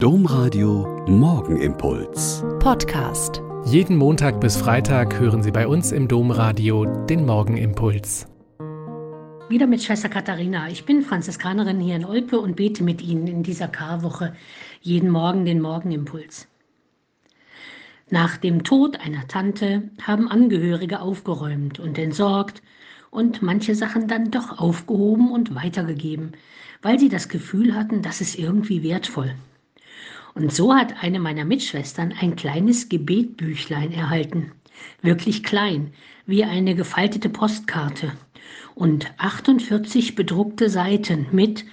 Domradio Morgenimpuls. Podcast. Jeden Montag bis Freitag hören Sie bei uns im Domradio den Morgenimpuls. Wieder mit Schwester Katharina. Ich bin Franziskanerin hier in Olpe und bete mit Ihnen in dieser Karwoche jeden Morgen den Morgenimpuls. Nach dem Tod einer Tante haben Angehörige aufgeräumt und entsorgt und manche Sachen dann doch aufgehoben und weitergegeben, weil sie das Gefühl hatten, das ist irgendwie wertvoll. Und so hat eine meiner Mitschwestern ein kleines Gebetbüchlein erhalten. Wirklich klein, wie eine gefaltete Postkarte. Und 48 bedruckte Seiten mit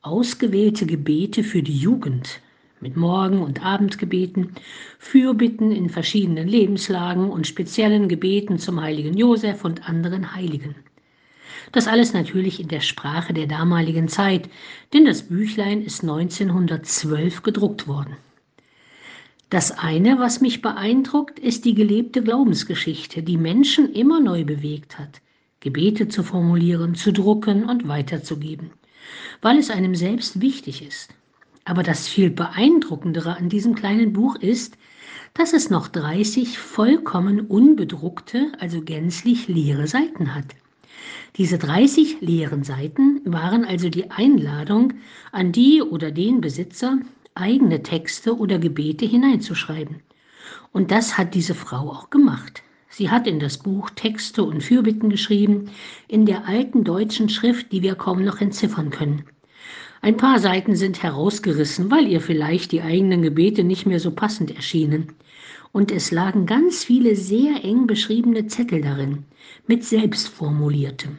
ausgewählte Gebete für die Jugend, mit Morgen- und Abendgebeten, Fürbitten in verschiedenen Lebenslagen und speziellen Gebeten zum heiligen Josef und anderen Heiligen. Das alles natürlich in der Sprache der damaligen Zeit, denn das Büchlein ist 1912 gedruckt worden. Das eine, was mich beeindruckt, ist die gelebte Glaubensgeschichte, die Menschen immer neu bewegt hat, Gebete zu formulieren, zu drucken und weiterzugeben, weil es einem selbst wichtig ist. Aber das viel beeindruckendere an diesem kleinen Buch ist, dass es noch 30 vollkommen unbedruckte, also gänzlich leere Seiten hat. Diese 30 leeren Seiten waren also die Einladung an die oder den Besitzer, eigene Texte oder Gebete hineinzuschreiben. Und das hat diese Frau auch gemacht. Sie hat in das Buch Texte und Fürbitten geschrieben, in der alten deutschen Schrift, die wir kaum noch entziffern können. Ein paar Seiten sind herausgerissen, weil ihr vielleicht die eigenen Gebete nicht mehr so passend erschienen. Und es lagen ganz viele sehr eng beschriebene Zettel darin, mit selbstformuliertem.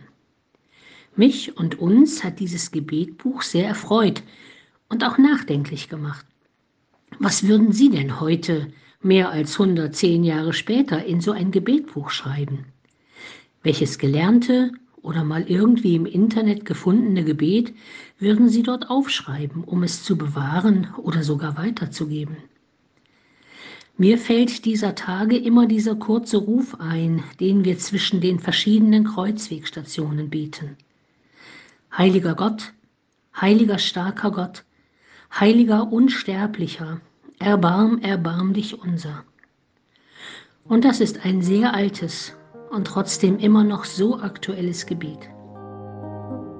Mich und uns hat dieses Gebetbuch sehr erfreut und auch nachdenklich gemacht. Was würden Sie denn heute, mehr als 110 Jahre später, in so ein Gebetbuch schreiben? Welches gelernte oder mal irgendwie im Internet gefundene Gebet würden Sie dort aufschreiben, um es zu bewahren oder sogar weiterzugeben? Mir fällt dieser Tage immer dieser kurze Ruf ein, den wir zwischen den verschiedenen Kreuzwegstationen beten. Heiliger Gott, heiliger starker Gott, heiliger Unsterblicher, erbarm, erbarm dich unser. Und das ist ein sehr altes und trotzdem immer noch so aktuelles Gebet.